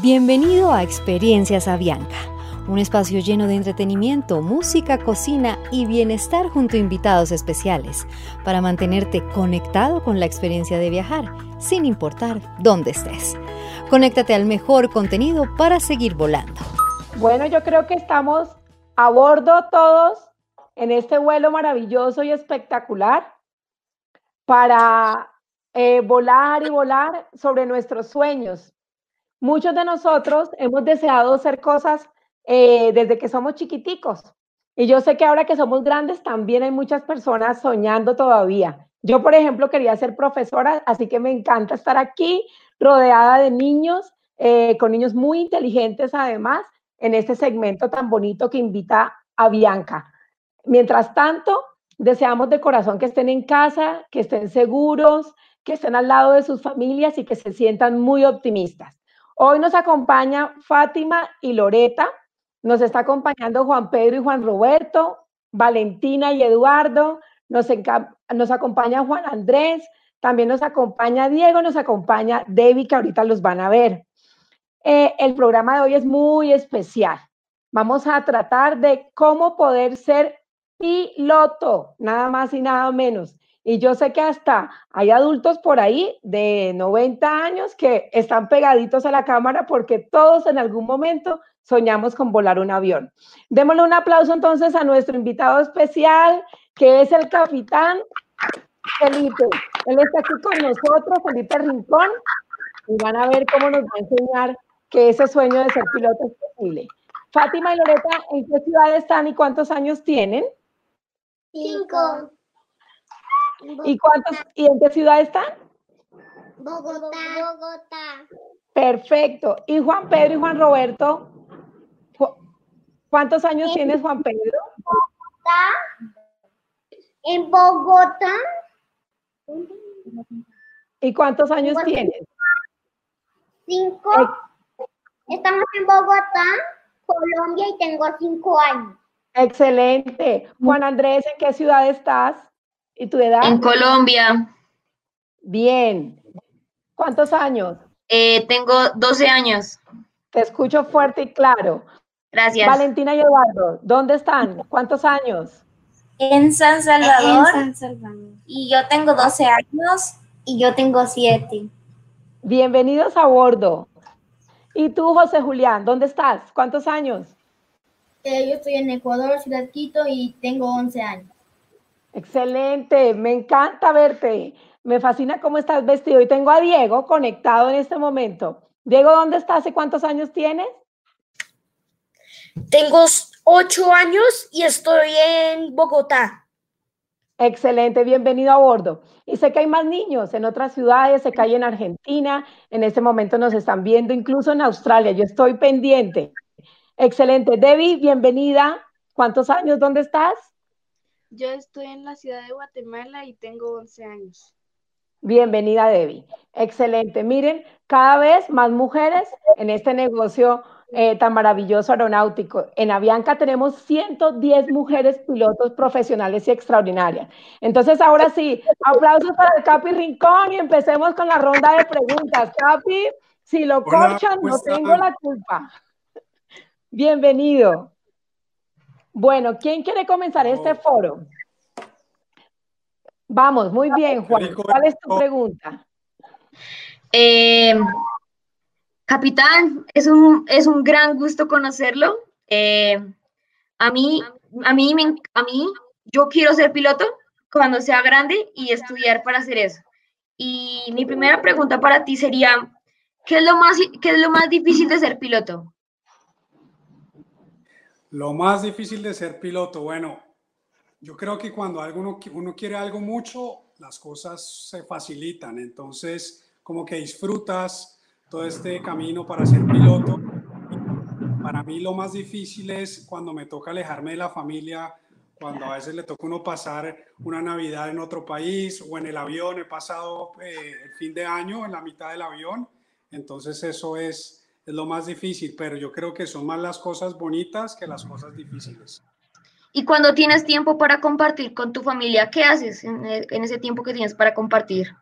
Bienvenido a Experiencias Avianca, un espacio lleno de entretenimiento, música, cocina y bienestar junto a invitados especiales para mantenerte conectado con la experiencia de viajar, sin importar dónde estés. Conéctate al mejor contenido para seguir volando. Bueno, yo creo que estamos a bordo todos en este vuelo maravilloso y espectacular para eh, volar y volar sobre nuestros sueños, Muchos de nosotros hemos deseado hacer cosas eh, desde que somos chiquiticos. Y yo sé que ahora que somos grandes también hay muchas personas soñando todavía. Yo, por ejemplo, quería ser profesora, así que me encanta estar aquí rodeada de niños, eh, con niños muy inteligentes además, en este segmento tan bonito que invita a Bianca. Mientras tanto, deseamos de corazón que estén en casa, que estén seguros, que estén al lado de sus familias y que se sientan muy optimistas. Hoy nos acompaña Fátima y Loreta, nos está acompañando Juan Pedro y Juan Roberto, Valentina y Eduardo, nos, nos acompaña Juan Andrés, también nos acompaña Diego, nos acompaña Debbie, que ahorita los van a ver. Eh, el programa de hoy es muy especial. Vamos a tratar de cómo poder ser piloto, nada más y nada menos. Y yo sé que hasta hay adultos por ahí de 90 años que están pegaditos a la cámara porque todos en algún momento soñamos con volar un avión. Démosle un aplauso entonces a nuestro invitado especial, que es el capitán Felipe. Él está aquí con nosotros, Felipe Rincón, y van a ver cómo nos va a enseñar que ese sueño de ser piloto es posible. Fátima y Loreta, ¿en qué ciudad están y cuántos años tienen? Cinco. ¿Y cuántos y en qué ciudad están? Bogotá. Bogotá. Perfecto. ¿Y Juan Pedro y Juan Roberto? ¿Cuántos años tienes, Juan Pedro? Bogotá. En Bogotá. ¿Y cuántos años tienes? Cinco. Estamos en Bogotá, Colombia, y tengo cinco años. Excelente. Juan Andrés, ¿en qué ciudad estás? ¿Y tu edad? En Colombia. Bien. ¿Cuántos años? Eh, tengo 12 años. Te escucho fuerte y claro. Gracias. Valentina y Eduardo, ¿dónde están? ¿Cuántos años? En San Salvador. En San Salvador. Y yo tengo 12 años y yo tengo 7. Bienvenidos a bordo. ¿Y tú, José Julián, dónde estás? ¿Cuántos años? Eh, yo estoy en Ecuador, Ciudad Quito, y tengo 11 años. Excelente, me encanta verte. Me fascina cómo estás vestido. Y tengo a Diego conectado en este momento. Diego, ¿dónde estás y cuántos años tienes? Tengo ocho años y estoy en Bogotá. Excelente, bienvenido a bordo. Y sé que hay más niños en otras ciudades, sé que hay en Argentina, en este momento nos están viendo, incluso en Australia. Yo estoy pendiente. Excelente. Debbie, bienvenida. ¿Cuántos años? ¿Dónde estás? Yo estoy en la ciudad de Guatemala y tengo 11 años. Bienvenida, Debbie. Excelente. Miren, cada vez más mujeres en este negocio eh, tan maravilloso aeronáutico. En Avianca tenemos 110 mujeres pilotos profesionales y extraordinarias. Entonces, ahora sí, aplausos para el Capi Rincón y empecemos con la ronda de preguntas. Capi, si lo corchan, no tengo la culpa. Bienvenido. Bueno, ¿quién quiere comenzar este foro? Vamos, muy bien, Juan. ¿Cuál es tu pregunta? Eh, capitán, es un, es un gran gusto conocerlo. Eh, a mí, a mí, a mí, yo quiero ser piloto cuando sea grande y estudiar para hacer eso. Y mi primera pregunta para ti sería, ¿qué es lo más, qué es lo más difícil de ser piloto? Lo más difícil de ser piloto, bueno, yo creo que cuando uno, uno quiere algo mucho, las cosas se facilitan. Entonces, como que disfrutas todo este camino para ser piloto. Para mí lo más difícil es cuando me toca alejarme de la familia, cuando a veces le toca uno pasar una Navidad en otro país o en el avión. He pasado eh, el fin de año en la mitad del avión. Entonces eso es es lo más difícil, pero yo creo que son más las cosas bonitas que las cosas difíciles. Y cuando tienes tiempo para compartir con tu familia, ¿qué haces en, ese tiempo que tienes para compartir?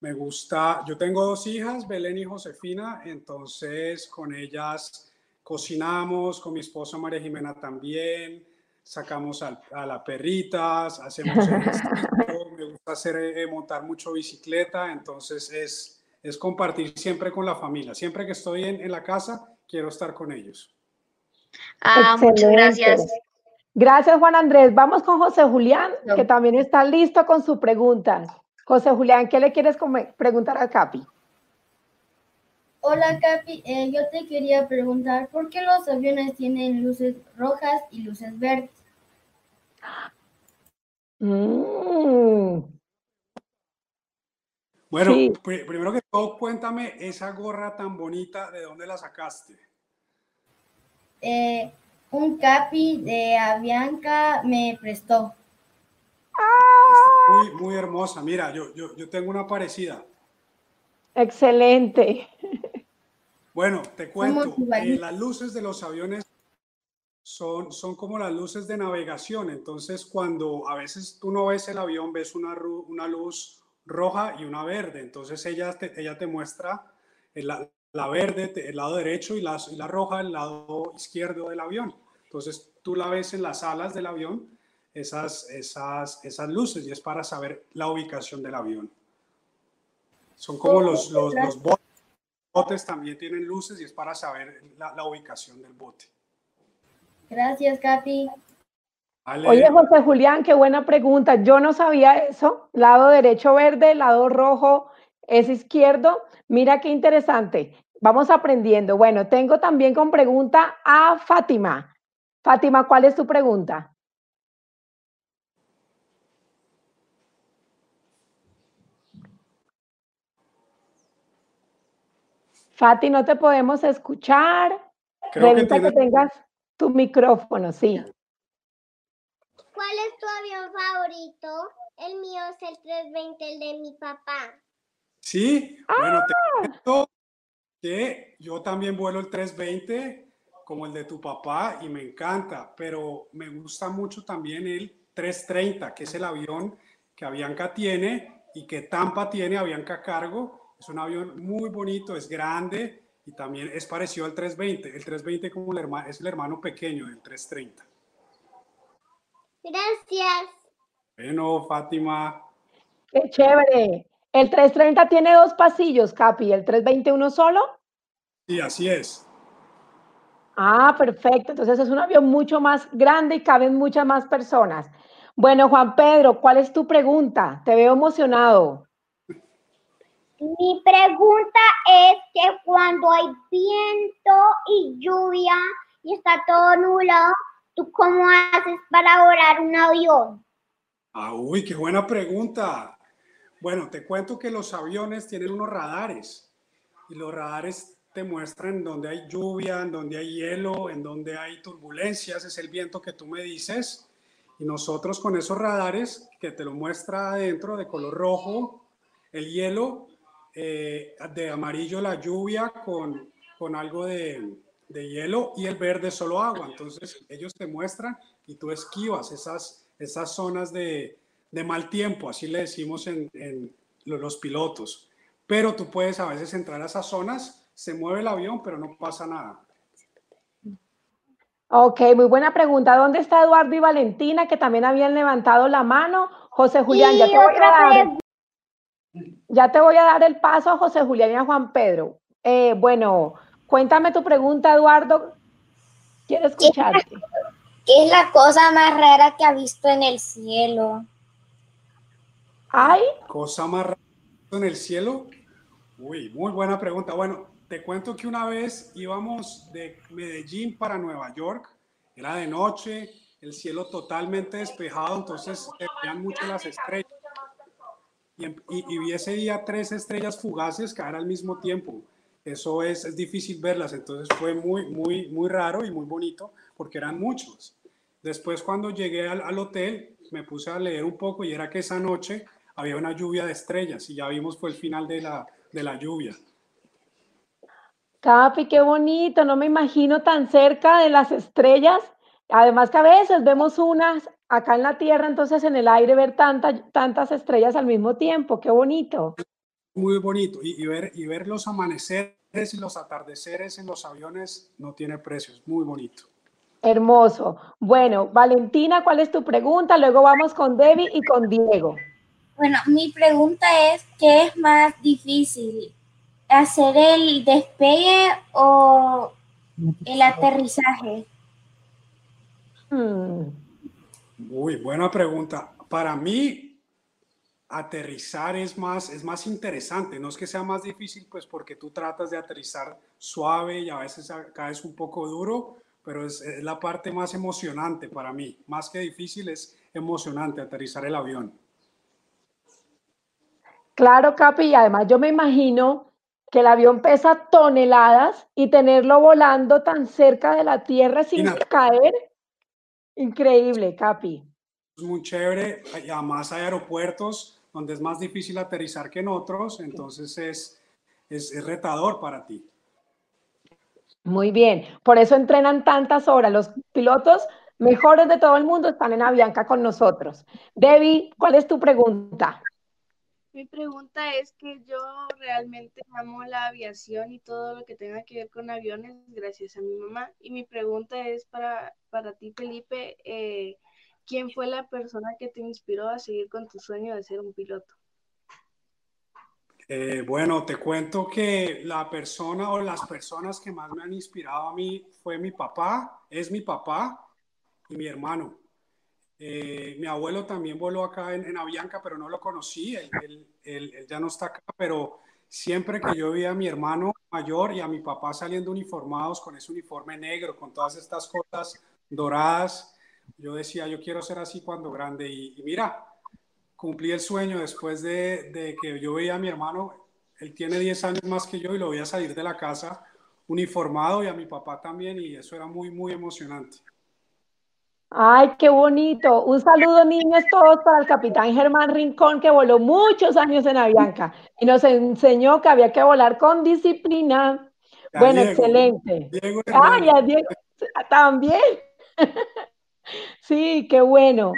Me gusta, yo tengo dos hijas, Belén y Josefina, entonces con ellas cocinamos, con mi esposa María Jimena también, sacamos a, a las perritas, hacemos ejercicio, me gusta hacer, eh, montar mucho bicicleta, entonces es, es compartir siempre con la familia. Siempre que estoy en, en la casa, quiero estar con ellos. Ah, muchas gracias. Gracias, Juan Andrés. Vamos con José Julián, que también está listo con su pregunta. José Julián, ¿qué le quieres preguntar a Capi? Hola Capi, eh, yo te quería preguntar, ¿por qué los aviones tienen luces rojas y luces verdes? Mm. Bueno, primero que todo, cuéntame esa gorra tan bonita, ¿de dónde la sacaste? Eh, un Capi de Avianca me prestó. Muy, muy hermosa. Mira, yo, yo, yo tengo una parecida. Excelente. Bueno, te cuento, eh, las luces de los aviones son, son como las luces de navegación. Entonces, cuando a veces tú no ves el avión, ves una, una luz roja y una verde. Entonces, ella te, ella te muestra la, la verde, el lado derecho, y la, y la roja, el lado izquierdo del avión. Entonces, tú la ves en las alas del avión esas, esas, esas luces y es para saber la ubicación del avión. Son como los, los, los botes, también tienen luces y es para saber la, la ubicación del bote. Gracias, Oye, José Julián, qué buena pregunta. Yo no sabía eso. Lado derecho verde, lado rojo es izquierdo. Mira qué interesante. Vamos aprendiendo. Bueno, tengo también con pregunta a Fátima. Fátima, ¿cuál es tu pregunta? Fati, no te podemos escuchar. Creo que, tengas tu micrófono, sí. ¿Cuál es tu avión favorito? El mío es el 320, el de mi papá. Sí, bueno, te ah. cuento que yo también vuelo el 320 como el de tu papá y me encanta, pero me gusta mucho también el 330, que es el avión que Avianca tiene y que Tampa tiene, Avianca Cargo, es un avión muy bonito, es grande y también es parecido al 320. El 320 como el hermano, es el hermano pequeño del 330. Gracias. Bueno, Fátima. Qué chévere. El 330 tiene dos pasillos, Capi. ¿El 320 uno solo? Sí, así es. Ah, perfecto. Entonces es un avión mucho más grande y caben muchas más personas. Bueno, Juan Pedro, ¿cuál es tu pregunta? Te veo emocionado. Mi pregunta es que cuando hay viento y lluvia y está todo nulo, ¿tú cómo haces para volar un avión? Ah, uy, qué buena pregunta. Bueno, te cuento que los aviones tienen unos radares y los radares te muestran dónde hay lluvia, en donde hay hielo, en donde hay turbulencias, es el viento que tú me dices. Y nosotros con esos radares que te lo muestra adentro de color rojo, el hielo, eh, de amarillo la lluvia con, con algo de, de, hielo y el verde solo agua. Entonces ellos te muestran y tú esquivas esas, esas zonas de, de mal tiempo, así le decimos en, en, los pilotos. Pero tú puedes a veces entrar a esas zonas, se mueve el avión, pero no pasa nada. Ok, muy buena pregunta. ¿Dónde está Eduardo y Valentina, que también habían levantado la mano? José Julián, ya te voy a dar. Ya te voy a dar el paso a José Julián y a Juan Pedro. Eh, bueno, cuéntame tu pregunta, Eduardo. Quiero escucharte. ¿Qué es la cosa más rara que ha visto en el cielo? ¿Ay? ¿Cosa más rara en el cielo? Uy, muy buena pregunta. Bueno, te cuento que una vez íbamos de Medellín para Nueva York, era de noche, el cielo totalmente despejado, entonces se veían mucho las estrellas y, vi ese día tres estrellas fugaces caer al mismo tiempo. Eso es, difícil verlas, entonces fue muy, muy, muy raro y muy bonito porque eran muchos. Después cuando llegué al, hotel me puse a leer un poco y era que esa noche había una lluvia de estrellas y ya vimos fue el final de la, de la lluvia. Capi, qué bonito, no me imagino tan cerca de las estrellas. Además que a veces vemos unas acá en la Tierra, entonces en el aire ver tantas estrellas al mismo tiempo, qué bonito. Muy bonito. Y, ver, y ver los amaneceres y los atardeceres en los aviones no tiene precio, es muy bonito. Hermoso. Bueno, Valentina, ¿cuál es tu pregunta? Luego vamos con Debbie y con Diego. Bueno, mi pregunta es, ¿qué es más difícil? ¿Hacer el despegue o el aterrizaje? Hmm. Muy buena pregunta. Para mí, aterrizar es más, es más interesante. No es que sea más difícil, pues porque tú tratas de aterrizar suave y a veces caes un poco duro, pero es, la parte más emocionante para mí. Más que difícil, es emocionante aterrizar el avión. Claro, Capi, y además yo me imagino que el avión pesa toneladas y tenerlo volando tan cerca de la tierra sin caer, increíble, Capi. Es muy chévere, además hay aeropuertos donde es más difícil aterrizar que en otros, entonces es, es retador para ti. Muy bien, por eso entrenan tantas horas. Los pilotos mejores de todo el mundo están en Avianca con nosotros. Debbie, ¿cuál es tu pregunta? Mi pregunta es que yo realmente amo la aviación y todo lo que tenga que ver con aviones gracias a mi mamá. Y mi pregunta es para, para ti, Felipe, eh, ¿quién fue la persona que te inspiró a seguir con tu sueño de ser un piloto? Eh, bueno, te cuento que la persona o las personas que más me han inspirado a mí fue mi papá, es mi papá y mi hermano. Eh, mi abuelo también voló acá en, Avianca, pero no lo conocí, él, él, ya no está acá, pero siempre que yo veía a mi hermano mayor y a mi papá saliendo uniformados con ese uniforme negro, con todas estas cosas doradas, yo decía, yo quiero ser así cuando grande. y mira, cumplí el sueño después de, que yo veía a mi hermano, él tiene 10 años más que yo y lo veía salir de la casa uniformado y a mi papá también y eso era muy, muy emocionante. Ay, qué bonito. Un saludo, niños, todos para el capitán Germán Rincón, que voló muchos años en Avianca y nos enseñó que había que volar con disciplina. bueno, excelente. Diego, Ay, Diego también. sí, qué bueno.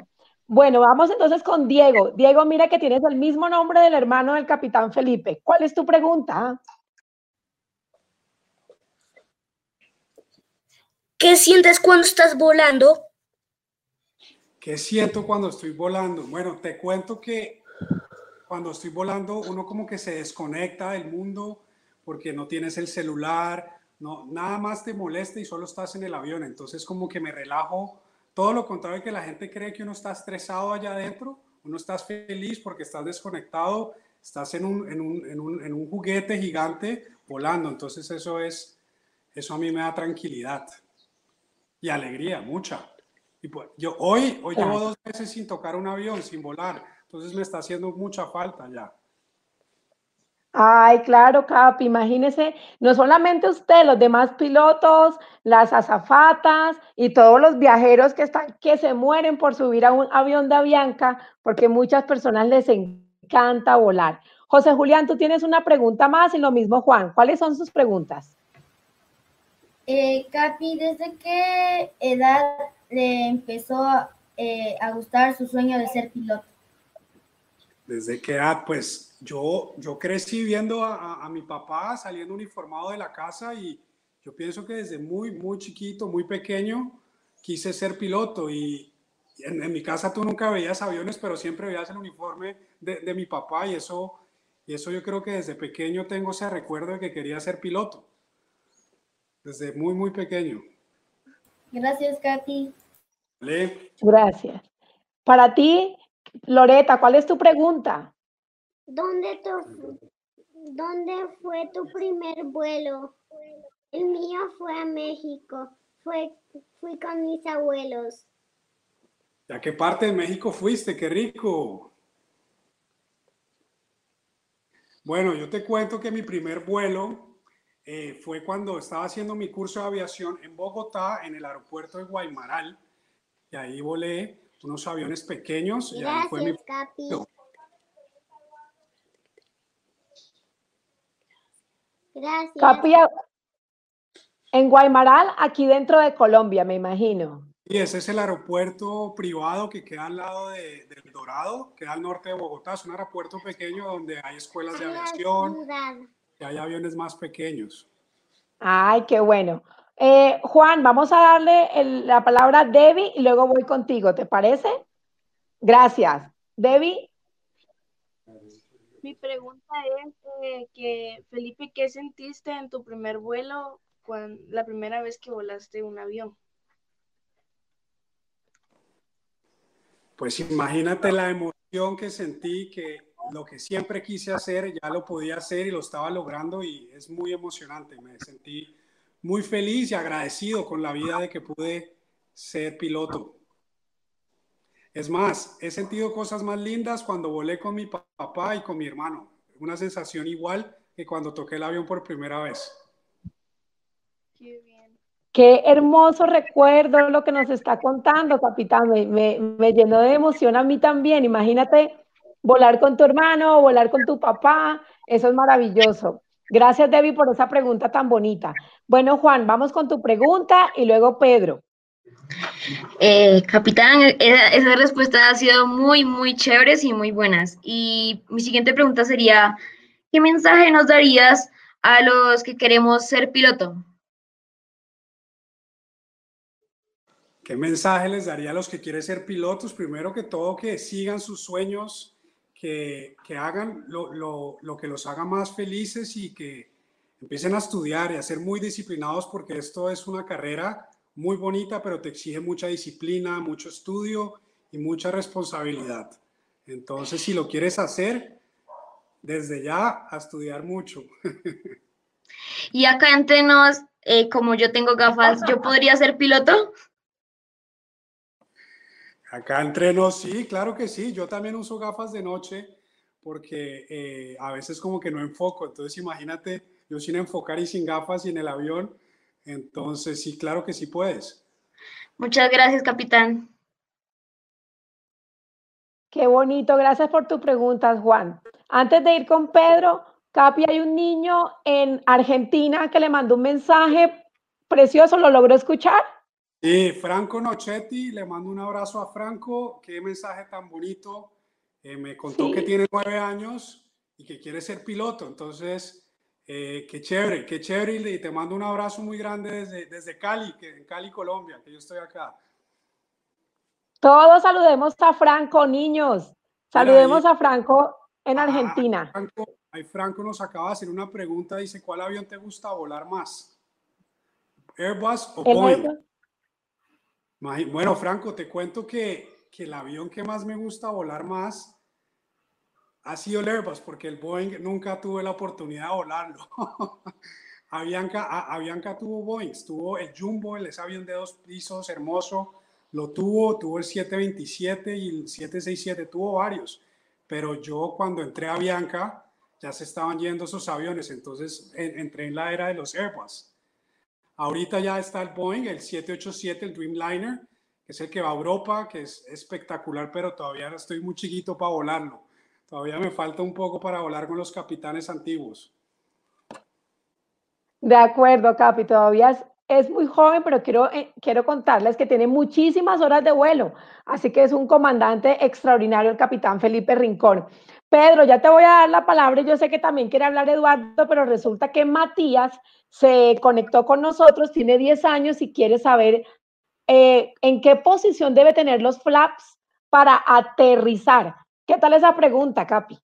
Bueno, vamos entonces con Diego. Diego, mira que tienes el mismo nombre del hermano del capitán Felipe. ¿Cuál es tu pregunta? ¿Qué sientes cuando estás volando? ¿Qué siento cuando estoy volando? Bueno, te cuento que cuando estoy volando uno como que se desconecta del mundo porque no tienes el celular, no, nada más te molesta y solo estás en el avión. Entonces como que me relajo todo lo contrario que la gente cree que uno está estresado allá adentro, uno está feliz porque estás desconectado, estás en un, en un, en un, en un juguete gigante volando. Entonces eso es, eso a mí me da tranquilidad y alegría, mucha. Y pues, yo hoy, hoy llevo dos meses sin tocar un avión, sin volar. Entonces me está haciendo mucha falta ya. Ay, claro, Cap, imagínese, no solamente usted, los demás pilotos, las azafatas y todos los viajeros que están, que se mueren por subir a un avión de Avianca, porque muchas personas les encanta volar. José Julián, tú tienes una pregunta más y lo mismo Juan. ¿Cuáles son sus preguntas? Eh, Capi, ¿desde qué edad le empezó eh, a gustar su sueño de ser piloto? ¿Desde qué edad? Pues yo, yo crecí viendo a, mi papá saliendo uniformado de la casa y yo pienso que desde muy, muy chiquito, muy pequeño, quise ser piloto y en, mi casa tú nunca veías aviones, pero siempre veías el uniforme de, de, mi papá y eso, y eso yo creo que desde pequeño tengo ese recuerdo de que quería ser piloto. Desde muy, muy pequeño. Gracias, Katy. Gracias. Para ti, Loreta, ¿cuál es tu pregunta? ¿Dónde, ¿Dónde fue tu primer vuelo? El mío fue a México. Fue, fui con mis abuelos. ¿A qué parte de México fuiste? ¡Qué rico! Bueno, yo te cuento que mi primer vuelo eh, fue cuando estaba haciendo mi curso de aviación en Bogotá, en el aeropuerto de Guaymaral. Y ahí volé unos aviones pequeños. Gracias, fue mi... Capi. Gracias. En Guaymaral, aquí dentro de Colombia, me imagino. Y ese es el aeropuerto privado que queda al lado de, del Dorado, queda al norte de Bogotá. Es un aeropuerto pequeño donde hay escuelas de aviación, y hay aviones más pequeños. Ay, qué bueno. Eh, Juan, vamos a darle la palabra a Debbie y luego voy contigo, ¿te parece? Gracias. Debbie. Mi pregunta es eh, que, Felipe, ¿qué sentiste en tu primer vuelo, cuando, la primera vez que volaste un avión? Pues imagínate la emoción que sentí, que lo que siempre quise hacer, ya lo podía hacer y lo estaba logrando y es muy emocionante. Me sentí muy feliz y agradecido con la vida de que pude ser piloto. Es más, he sentido cosas más lindas cuando volé con mi papá y con mi hermano. Una sensación igual que cuando toqué el avión por primera vez. Qué, bien. Qué hermoso recuerdo lo que nos está contando, capitán. Me, me, me llenó de emoción a mí también. Imagínate volar con tu hermano, volar con tu papá. Eso es maravilloso. Gracias, Debbie, por esa pregunta tan bonita. Bueno, Juan, vamos con tu pregunta y luego Pedro. Eh, capitán, esa, esa, respuesta ha sido muy, muy chéveres y muy buenas. Y mi siguiente pregunta sería, ¿qué mensaje nos darías a los que queremos ser piloto? ¿Qué mensaje les daría a los que quieren ser pilotos? Primero que todo, que sigan sus sueños, que, que hagan lo, lo, lo que los haga más felices y que empiecen a estudiar y a ser muy disciplinados porque esto es una carrera muy bonita, pero te exige mucha disciplina, mucho estudio y mucha responsabilidad. Entonces, si lo quieres hacer, desde ya a estudiar mucho. Y acá entre nos, eh, como yo tengo gafas, ¿yo podría ser piloto? Acá entre nos, sí, claro que sí. Yo también uso gafas de noche porque eh, a veces como que no enfoco. Entonces, imagínate, yo sin enfocar y sin gafas y en el avión, entonces, sí, claro que sí puedes. Muchas gracias, capitán. Qué bonito, gracias por tus preguntas, Juan. Antes de ir con Pedro, Capi, hay un niño en Argentina que le mandó un mensaje precioso, ¿lo logró escuchar? Sí, Franco Nochetti, le mando un abrazo a Franco, qué mensaje tan bonito. Eh, me contó que tiene nueve años y que quiere ser piloto, entonces eh, qué chévere, qué chévere y te mando un abrazo muy grande desde, desde Cali, que en Cali, Colombia, que yo estoy acá. Todos saludemos a Franco, niños. Saludemos a Franco en ah, Argentina. Franco, ahí Franco nos acaba de hacer una pregunta, dice, ¿cuál avión te gusta volar más? ¿Airbus o Boeing? Bueno, Franco, te cuento que, que el avión que más me gusta volar más ha sido el Airbus, porque el Boeing nunca tuve la oportunidad de volarlo. Avianca, Avianca tuvo Boeing, tuvo el Jumbo, el avión de dos pisos hermoso, lo tuvo, tuvo el 727 y el 767, tuvo varios, pero yo cuando entré a Avianca ya se estaban yendo esos aviones, entonces entré en la era de los Airbus. Ahorita ya está el Boeing, el 787, el Dreamliner, que es el que va a Europa, que es espectacular, pero todavía estoy muy chiquito para volarlo. Todavía me falta un poco para volar con los capitanes antiguos. De acuerdo, Capi, todavía es, muy joven, pero quiero, eh, quiero contarles que tiene muchísimas horas de vuelo, así que es un comandante extraordinario el capitán Felipe Rincón. Pedro, ya te voy a dar la palabra, yo sé que también quiere hablar Eduardo, pero resulta que Matías se conectó con nosotros, tiene 10 años y quiere saber eh, en qué posición debe tener los flaps para aterrizar. ¿Qué tal esa pregunta, Capi?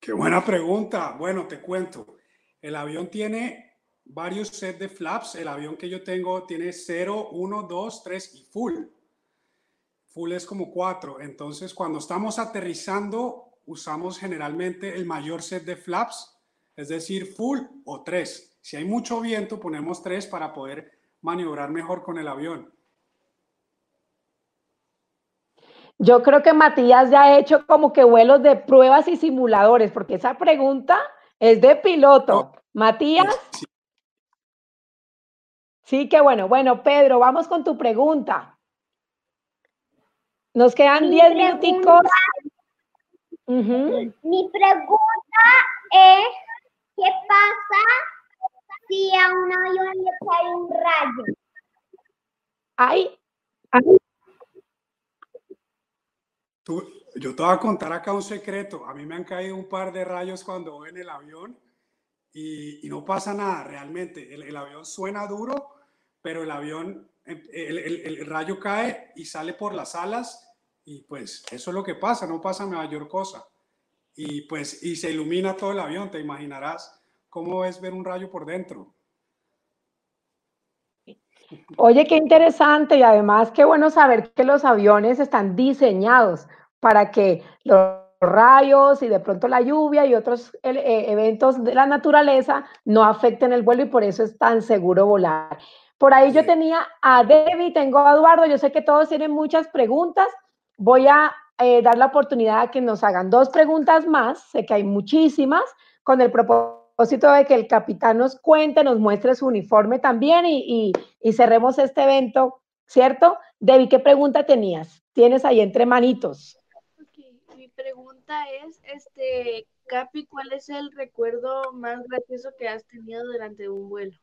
Qué buena pregunta. Bueno, te cuento. El avión tiene varios sets de flaps. El avión que yo tengo tiene 0, 1, 2, 3 y full. Full es como 4. Entonces, cuando estamos aterrizando, usamos generalmente el mayor set de flaps, es decir, full o 3. Si hay mucho viento, ponemos 3 para poder maniobrar mejor con el avión. Yo creo que Matías ya ha hecho como que vuelos de pruebas y simuladores, porque esa pregunta es de piloto. Matías. Sí, qué bueno. Bueno, Pedro, vamos con tu pregunta. Nos quedan 10 minuticos. Mi pregunta es, ¿qué pasa si a un avión le cae un rayo? Ay, yo te voy a contar acá un secreto. A mí me han caído un par de rayos cuando voy en el avión y, no pasa nada realmente. El, avión suena duro, pero el avión, el, el, rayo cae y sale por las alas y pues eso es lo que pasa, no pasa mayor cosa. Y pues, y se ilumina todo el avión, te imaginarás cómo es ver un rayo por dentro. Oye, qué interesante y además qué bueno saber que los aviones están diseñados para que los rayos y de pronto la lluvia y otros eh, eventos de la naturaleza no afecten el vuelo y por eso es tan seguro volar. Por ahí yo tenía a Debbie, tengo a Eduardo, yo sé que todos tienen muchas preguntas. Voy a eh, dar la oportunidad a que nos hagan dos preguntas más, sé que hay muchísimas, con el propósito de que el capitán nos cuente, nos muestre su uniforme también y, y cerremos este evento, ¿cierto? Debbie, ¿qué pregunta tenías? Tienes ahí entre manitos pregunta es, este, Capi, ¿cuál es el recuerdo más gracioso que has tenido durante un vuelo?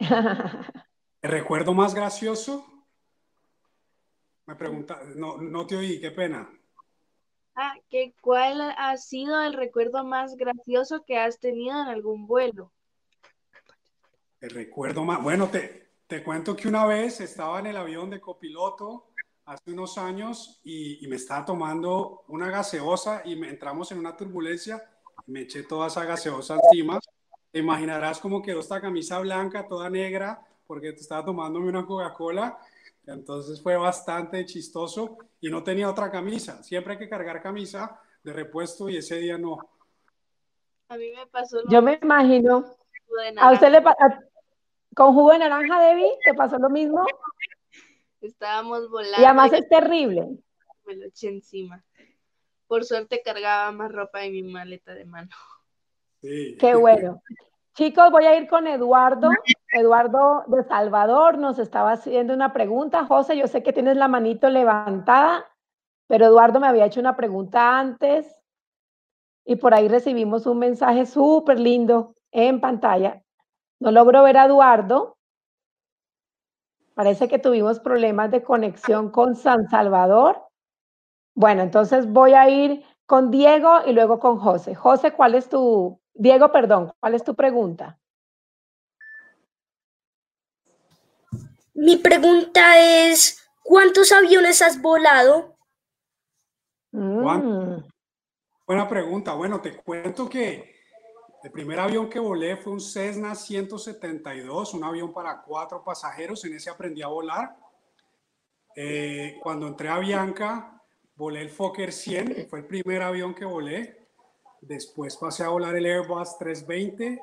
¿El recuerdo más gracioso? Me pregunta, no, no te oí, qué pena. Ah, que ¿cuál ha sido el recuerdo más gracioso que has tenido en algún vuelo? El recuerdo más, bueno, te, te cuento que una vez estaba en el avión de copiloto hace unos años y, me estaba tomando una gaseosa y me, entramos en una turbulencia y me eché toda esa gaseosa encima. Te imaginarás cómo quedó esta camisa blanca, toda negra, porque te estaba tomándome una Coca-Cola. Entonces fue bastante chistoso y no tenía otra camisa. Siempre hay que cargar camisa de repuesto y ese día no. A mí me pasó lo Yo me imagino. ¿A usted le pasó? ¿Con jugo de naranja, Debbie? ¿Te pasó lo mismo? Estábamos volando. Y además es terrible. Me lo eché encima. Por suerte cargaba más ropa en mi maleta de mano. Sí. Qué bueno. Chicos, voy a ir con Eduardo. Eduardo de Salvador nos estaba haciendo una pregunta. José, yo sé que tienes la manito levantada, pero Eduardo me había hecho una pregunta antes y por ahí recibimos un mensaje súper lindo en pantalla. No logro ver a Eduardo, Parece que tuvimos problemas de conexión con San Salvador. Bueno, entonces voy a ir con Diego y luego con José. José, ¿cuál es tu, Diego, perdón, cuál es tu pregunta? Mi pregunta es, ¿cuántos aviones has volado? Mm. Buena pregunta. Bueno, te cuento que el primer avión que volé fue un Cessna 172, un avión para cuatro pasajeros. En ese aprendí a volar. Eh, cuando entré a Bianca, volé el Fokker 100, fue el primer avión que volé. Después pasé a volar el Airbus 320.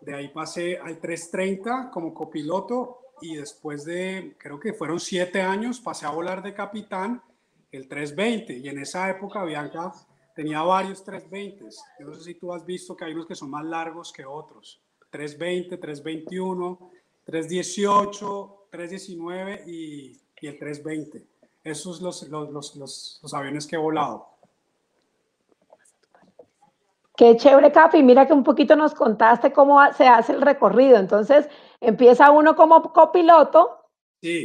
De ahí pasé al 330 como copiloto. Y después de, creo que fueron siete años, pasé a volar de capitán el 320. Y en esa época Bianca tenía varios 320. Yo no sé si tú has visto que hay unos que son más largos que otros. 320, 321, 318, 319 y, y el 320. Esos son los, los, los, los, aviones que he volado. Qué chévere, Capi. Mira que un poquito nos contaste cómo se hace el recorrido. Entonces, empieza uno como copiloto,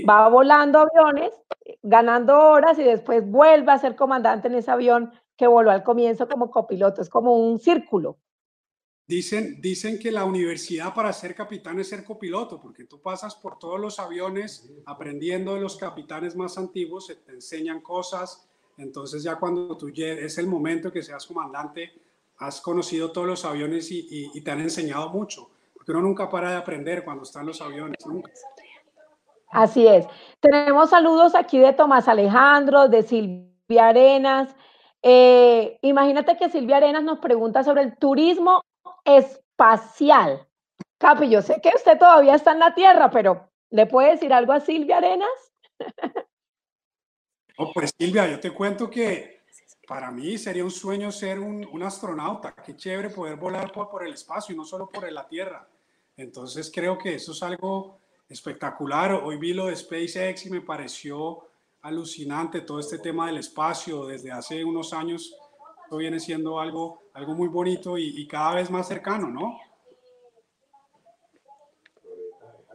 va volando aviones, ganando horas y después vuelve a ser comandante en ese avión que voló al comienzo como copiloto, es como un círculo. Dicen, dicen que la universidad para ser capitán es ser copiloto, porque tú pasas por todos los aviones aprendiendo de los capitanes más antiguos, se te enseñan cosas, entonces ya cuando tú es el momento que seas comandante, has conocido todos los aviones y, te han enseñado mucho, porque uno nunca para de aprender cuando está en los aviones, Así es. Tenemos saludos aquí de Tomás Alejandro, de Silvia Arenas, eh, imagínate que Silvia Arenas nos pregunta sobre el turismo espacial. Capi, yo sé que usted todavía está en la Tierra, pero ¿le puede decir algo a Silvia Arenas? Oh, pues Silvia, yo te cuento que para mí sería un sueño ser un, astronauta. Qué chévere poder volar por, por, el espacio y no solo por la Tierra. Entonces creo que eso es algo espectacular. Hoy vi lo de SpaceX y me pareció alucinante todo este tema del espacio desde hace unos años. Esto viene siendo algo, algo muy bonito y, cada vez más cercano, ¿no?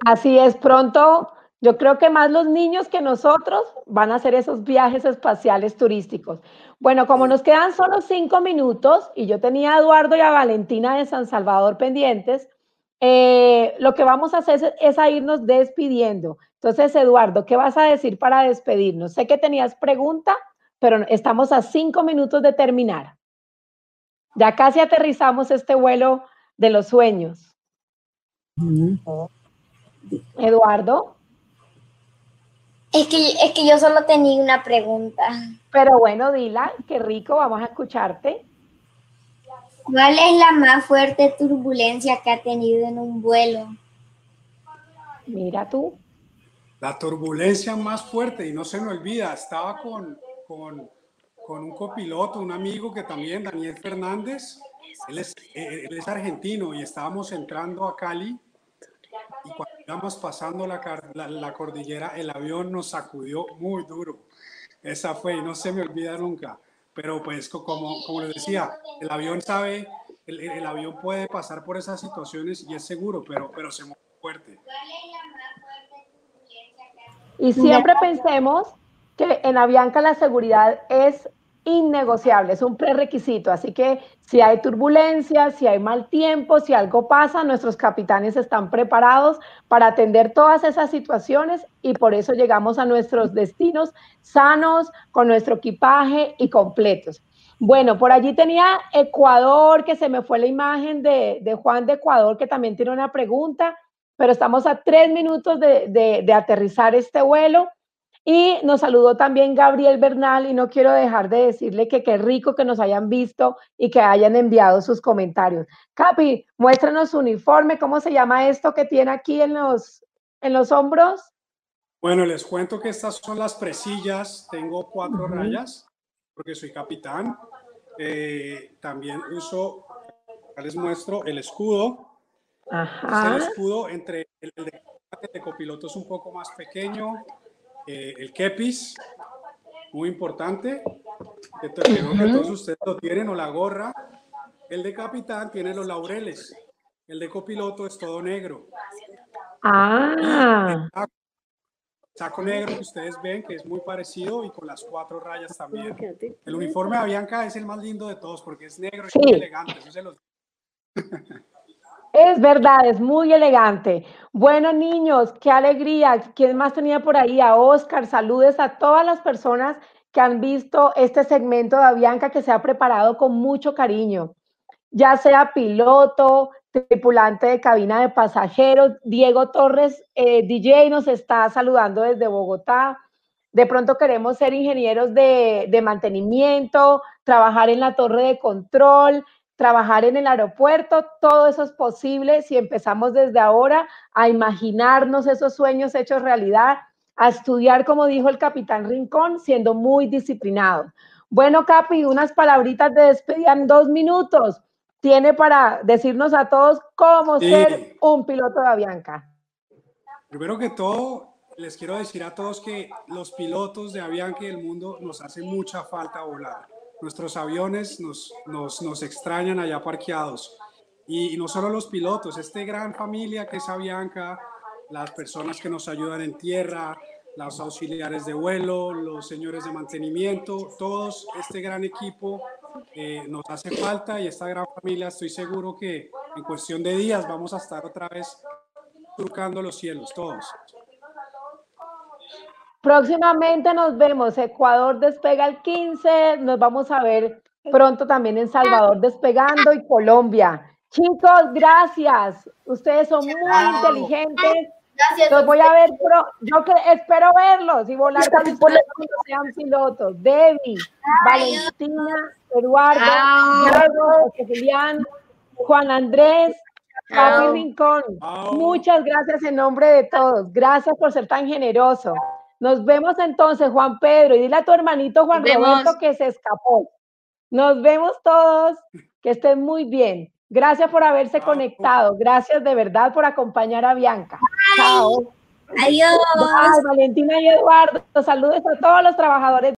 Así es, pronto Yo creo que más los niños que nosotros van a hacer esos viajes espaciales turísticos. Bueno, como nos quedan solo cinco minutos y yo tenía a Eduardo y a Valentina de San Salvador pendientes, eh, lo que vamos a hacer es, es, a irnos despidiendo. Entonces, Eduardo, ¿qué vas a decir para despedirnos? Sé que tenías pregunta, pero estamos a cinco minutos de terminar. Ya casi aterrizamos este vuelo de los sueños. Eduardo. Es que, es que yo solo tenía una pregunta. Pero bueno, dila, qué rico, vamos a escucharte. ¿Cuál es la más fuerte turbulencia que ha tenido en un vuelo? Mira tú. La turbulencia más fuerte, y no se me olvida, estaba con, con, con un copiloto, un amigo que también, Daniel Fernández, él es, él es argentino y estábamos entrando a Cali y cuando íbamos pasando la, la, la, cordillera, el avión nos sacudió muy duro. Esa fue, no se me olvida nunca. Pero pues como, como les decía, el avión sabe, el, el, avión puede pasar por esas situaciones y es seguro, pero, pero se mueve fuerte. Y siempre pensemos que en Avianca la seguridad es innegociable, es un prerequisito. Así que si hay turbulencia, si hay mal tiempo, si algo pasa, nuestros capitanes están preparados para atender todas esas situaciones y por eso llegamos a nuestros destinos sanos, con nuestro equipaje y completos. Bueno, por allí tenía Ecuador, que se me fue la imagen de, Juan de Ecuador, que también tiene una pregunta, pero estamos a tres minutos de aterrizar este vuelo. Y nos saludó también Gabriel Bernal y no quiero dejar de decirle que qué rico que nos hayan visto y que hayan enviado sus comentarios. Capi, muéstranos su uniforme, ¿cómo se llama esto que tiene aquí en los, en los hombros? Bueno, les cuento que estas son las presillas, tengo cuatro uh -huh. rayas porque soy capitán. Eh, también uso, les muestro el escudo. Ajá. Es el escudo entre el, el de, el de copiloto es un poco más pequeño, eh, el kepis, muy importante, que, creo que todos ustedes lo tienen, o la gorra. El de capitán tiene los laureles, el de copiloto es todo negro. Ah. Saco, saco negro que ustedes ven, que es muy parecido, y con las cuatro rayas también. El uniforme de Avianca es el más lindo de todos, porque es negro y sí. muy elegante. Eso se los... Es verdad, es muy elegante. Bueno, niños, qué alegría. ¿Quién más tenía por ahí? A Oscar, saludes a todas las personas que han visto este segmento de Avianca que se ha preparado con mucho cariño. Ya sea piloto, tripulante de cabina de pasajeros, Diego Torres, eh, DJ, nos está saludando desde Bogotá. De pronto queremos ser ingenieros de, de mantenimiento, trabajar en la torre de control, trabajar en el aeropuerto, todo eso es posible si empezamos desde ahora a imaginarnos esos sueños hechos realidad, a estudiar, como dijo el capitán Rincón, siendo muy disciplinado. Bueno, Capi, unas palabritas de despedida en dos minutos. Tiene para decirnos a todos cómo sí. ser un piloto de Avianca. Primero que todo, les quiero decir a todos que los pilotos de Avianca y el mundo nos hace mucha falta volar nuestros aviones nos, nos, nos extrañan allá parqueados. Y, no solo los pilotos, esta gran familia que es Avianca, las personas que nos ayudan en tierra, los auxiliares de vuelo, los señores de mantenimiento, todos este gran equipo eh, nos hace falta y esta gran familia estoy seguro que en cuestión de días vamos a estar otra vez surcando los cielos, todos. Próximamente nos vemos. Ecuador despega el 15. Nos vamos a ver pronto también en Salvador despegando y Colombia. Chicos, gracias. Ustedes son muy inteligentes. Gracias. Los voy a ver, pero yo que espero verlos y volar con ustedes cuando sean pilotos. Debbie, Valentina, Eduardo, Diego, Julián, Juan Andrés, Papi Rincón. Muchas gracias en nombre de todos. Gracias por ser tan generoso. Nos vemos entonces, Juan Pedro, y dile a tu hermanito Juan Roberto que se escapó. Nos vemos todos, que estén muy bien. Gracias por haberse conectado. Gracias de verdad por acompañar a Bianca. Chao. Adiós. Bye, Valentina y Eduardo. Saludos a todos los trabajadores.